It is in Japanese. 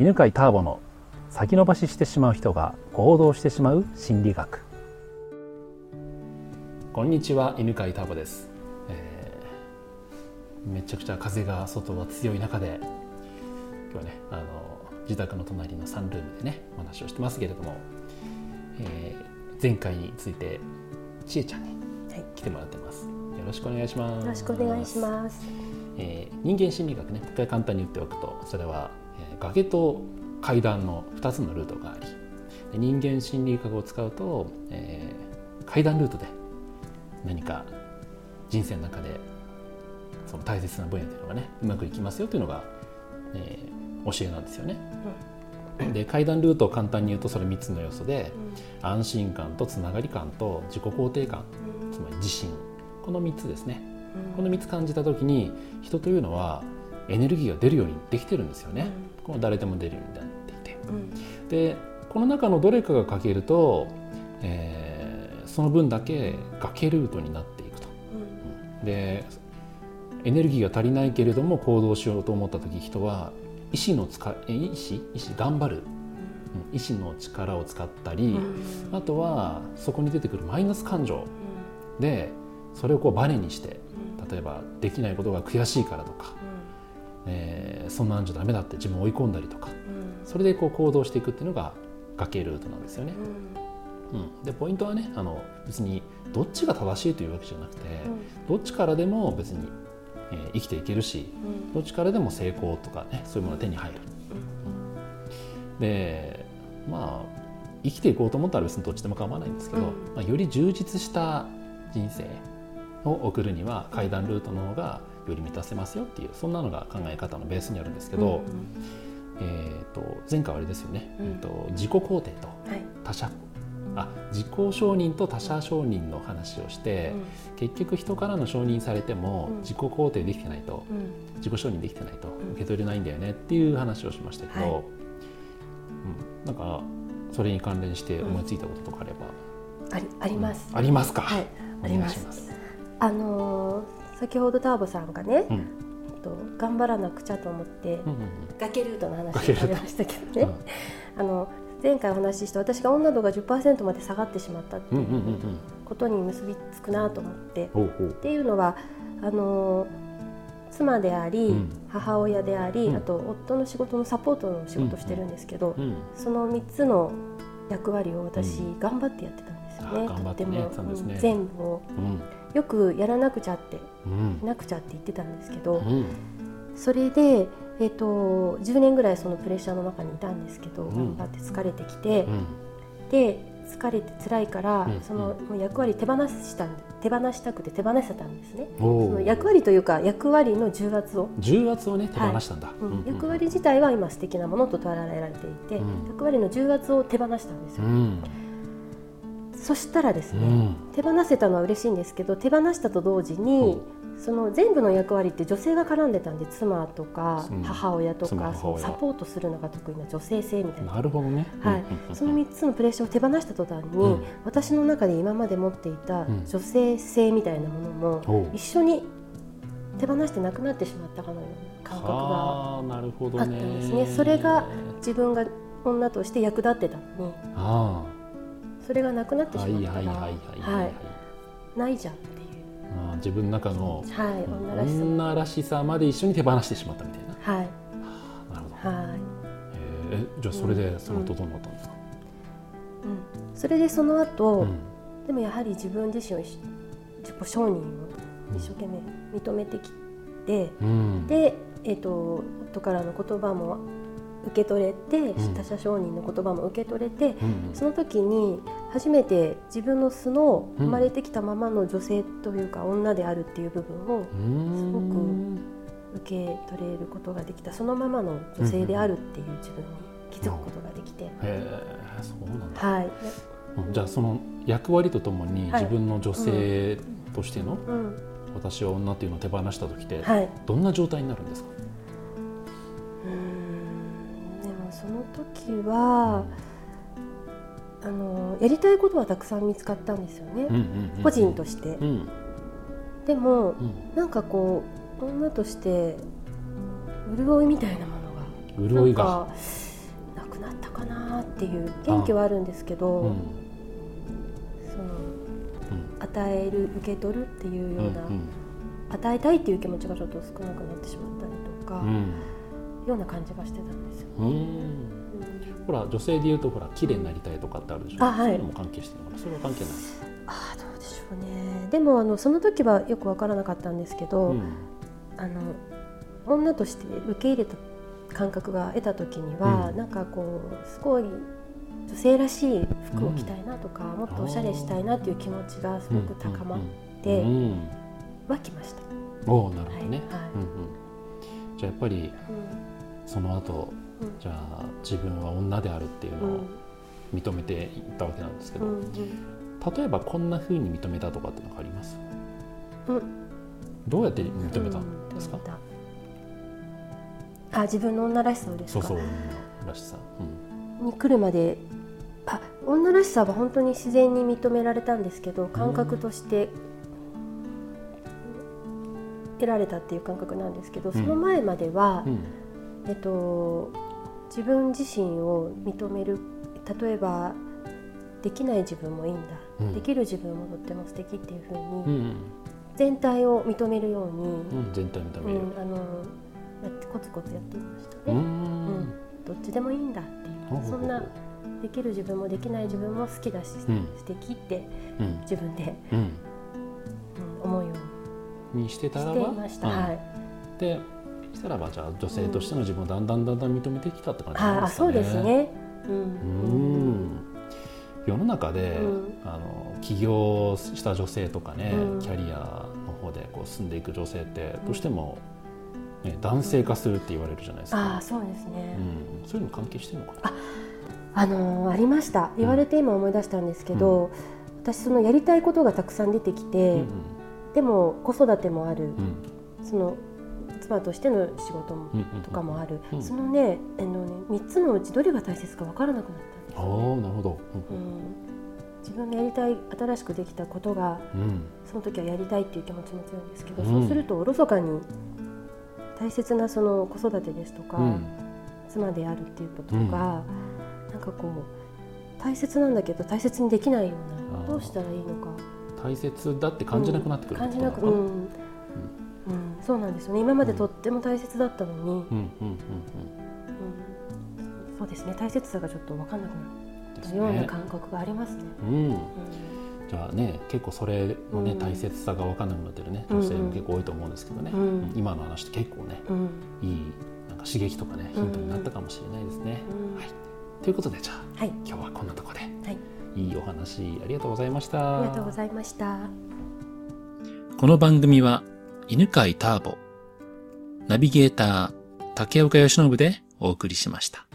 犬飼ターボの先延ばししてしまう人が行動してしまう心理学。こんにちは犬飼ターボです、えー、めちゃくちゃ風が外は強い中で今日はねあの自宅の隣のサンルームでねお話をしてますけれども、えー、前回についてちえちゃんに来てもらってます、はい、よろしくお願いします。よろしくお願いします。えー、人間心理学ね一回簡単に言っておくとそれは崖と階段の2つのルートがあり人間心理学を使うと、えー、階段ルートで何か人生の中でその大切な分野というのがねうまくいきますよというのが、えー、教えなんですよね。うん、で階段ルートを簡単に言うとそれ3つの要素で、うん、安心感とつながり感と自己肯定感、うん、つまり自信。この3つですね、この3つ感じた時に人というのはエネルギーが出るようにできてるんですよね。この誰でも出るようになっていて、うん、でこの中のどれかが欠けると、えー、その分だけ崖ルートになっていくと。うん、でエネルギーが足りないけれども行動しようと思った時人は意志の使意志？意志？頑張る。意志の力を使ったり、あとはそこに出てくるマイナス感情。でそれをこうバネにして例えばできないことが悔しいからとか、えー、そんなんじゃダメだって自分を追い込んだりとか、うん、それでこう行動していくっていうのが崖ルートなんですよね。うん、うん、でポイントはねあの別にどっちが正しいというわけじゃなくて、どっちからでも別に、えー、生きていけるし、どっちからでも成功とかねそういうものが手に入る。でまあ生きていこうと思ったら別にどっちでも構わないんですけど、まあ、より充実した人生を送るには階段ルートの方がより満たせますよっていうそんなのが考え方のベースにあるんですけど、うん、えーと、前回はあれですよね、うん、と自己肯定と他者、はい、あ自己承認と他者承認の話をして、うん、結局人からの承認されても自己肯定できてないと、自己承認できてないと受け取れないんだよねっていう話をしましたけど、はい、うん、なんかそれに関連して思いついたこととかあれば、ありあります、ありますか、はい、お願いします。あのー先ほどターボさんがね、うん、と頑張らなくちゃと思って、うんうん、崖ルートの話をされましたけどね、うん、あの前回お話しした私が女度が10%まで下がってしまったっていうことに結びつくなと思って、うんうんう。ん、っていうのはあの妻であり、うん、母親であり、うん、あと夫の仕事のサポートの仕事をしてるんですけど、うん、その3つの役割を私、頑張ってやってたんですよね。とっても、ね、全部を。よくやらなくちゃって、うん、なくちゃって言ってたんですけど、うん、それで、えーと、10年ぐらいそのプレッシャーの中にいたんですけど、頑張って疲れてきて、で疲れて辛いから、その役割手放した手放したくて手放せたんですね。その役割というか役割の重圧を。重圧をね手放したんだ、はいうん、役割自体は今素敵なものと捉えられていて、役割の重圧を手放したんですよ。そしたらですね、うん、手放せたのは嬉しいんですけど手放したと同時に、その全部の役割って女性が絡んでたんで妻とか母親とか、そのサポートするのが得意な女性性みたいな。なるほどね、はい、その3つのプレッシャーを手放した途端に、うん、私の中で今まで持っていた女性性みたいなものも一緒に手放してなくなってしまったかのような感覚があったんですね。それが自分が女として役立ってたのに。あそれがなくなってしまったらないじゃんっていうあ自分の中の、はい、女らしさ。女らしさまで一緒に手放してしまったみたいな。はい、なるほど、はい。えー、じゃあそれでその後どうなったんですか、うん、うん、それでその後、うん、でもやはり自分自身を自己承認を一生懸命認めてきて、うん、で、えーと夫からの言葉も受け取れて、他者承認の言葉も受け取れて、その時に初めて自分の素の生まれてきたままの女性というか女であるっていう部分をすごく受け取れることができた。そのままの女性であるっていう自分に気づくことができて。へえそうなんだ、はい、じゃあその役割とともに自分の女性としての、私は女っていうのを手放した時って、どんな状態になるんですか、時は、あのやりたいことはたくさん見つかったんですよね、個人として。うん、でも、うん、なんかこう女として潤いみたいなものが潤いが。ったかなっていう元気はあるんですけど、うん、その、与える受け取るっていうような、うんうん、与えたいっていう気持ちがちょっと少なくなってしまったりとか、ような感じがしてたんですよ、ほら女性でいうとほら綺麗になりたいとかってあるでしょ、う、はい、そういうのも関係してるのかな。それは関係ない。あどうでしょうね。でもあのその時はよく分からなかったんですけど、あの女として受け入れた感覚が得た時には、うん、なんかこうすごい女性らしい服を着たいなとか、うん、もっとおしゃれしたいなっていう気持ちがすごく高まってはきました。おなるほどね、はい。はいうんうん、じゃあやっぱり、その後、じゃあ自分は女であるっていうのを認めていったわけなんですけど、うんうん、例えばこんなふうに認めたとかってのがあります、うん、どうやって認めたんですか、あ自分の女らしさをですか？そうそう女らしさ、うん、に来るまであ女らしさは本当に自然に認められたんですけど感覚として得られたっていう感覚なんですけど、うん、その前までは、うん、えっと、自分自身を認める。例えばできない自分もいいんだ、うん、できる自分もとっても素敵っていうふうに、全体を認めるように、全体認める、あのやってコツコツやっていましたね。うん、どっちでもいいんだっていう。そんなできる自分もできない自分も好きだし、うん、素敵って自分で、うん、思うようにしてたらば。ました、はい、でしたらばじゃあ女性としての自分をだんだんだんだん認めてきたって感じなんですかね。あそうですね、うん。世の中で、あの起業した女性とかね、キャリアの方でこう進んでいく女性ってどうしてもね、男性化するって言われるじゃないですか。あそうですね、うん、そういうの関係してるのかな？あ、あのー、ありました。言われて今思い出したんですけど、うん、私そのやりたいことがたくさん出てきて、うんうん、でも子育てもある、うん、その妻としての仕事も、とかもある、うん、そのねあのね3つのうちどれが大切か分からなくなったんですあなるほど、自分がやりたい新しくできたことが、その時はやりたいっていう気持ちも強いんですけど、そうするとおろそかに大切なその子育てですとか、うん、妻であるっていうことが、うん、なんかこう大切なんだけど大切にできないようなどうしたらいいのか。大切だって感じなくなってくる、感じなくうん、うん、そうなんですよね。今までとっても大切だったのに。そうですね。大切さがちょっと分かんなくなったような感覚がありますね。うん。じゃあね結構それのね、大切さが分かんなくなってるね。女性も結構多いと思うんですけどね、今の話って結構ね、いいなんか刺激とかねヒントになったかもしれないですね。はい、ということでじゃあ、はい、今日はこんなところで、はい、いいお話ありがとうございました。ありがとうございました。この番組は犬飼ターボナビゲーター竹岡由伸でお送りしました。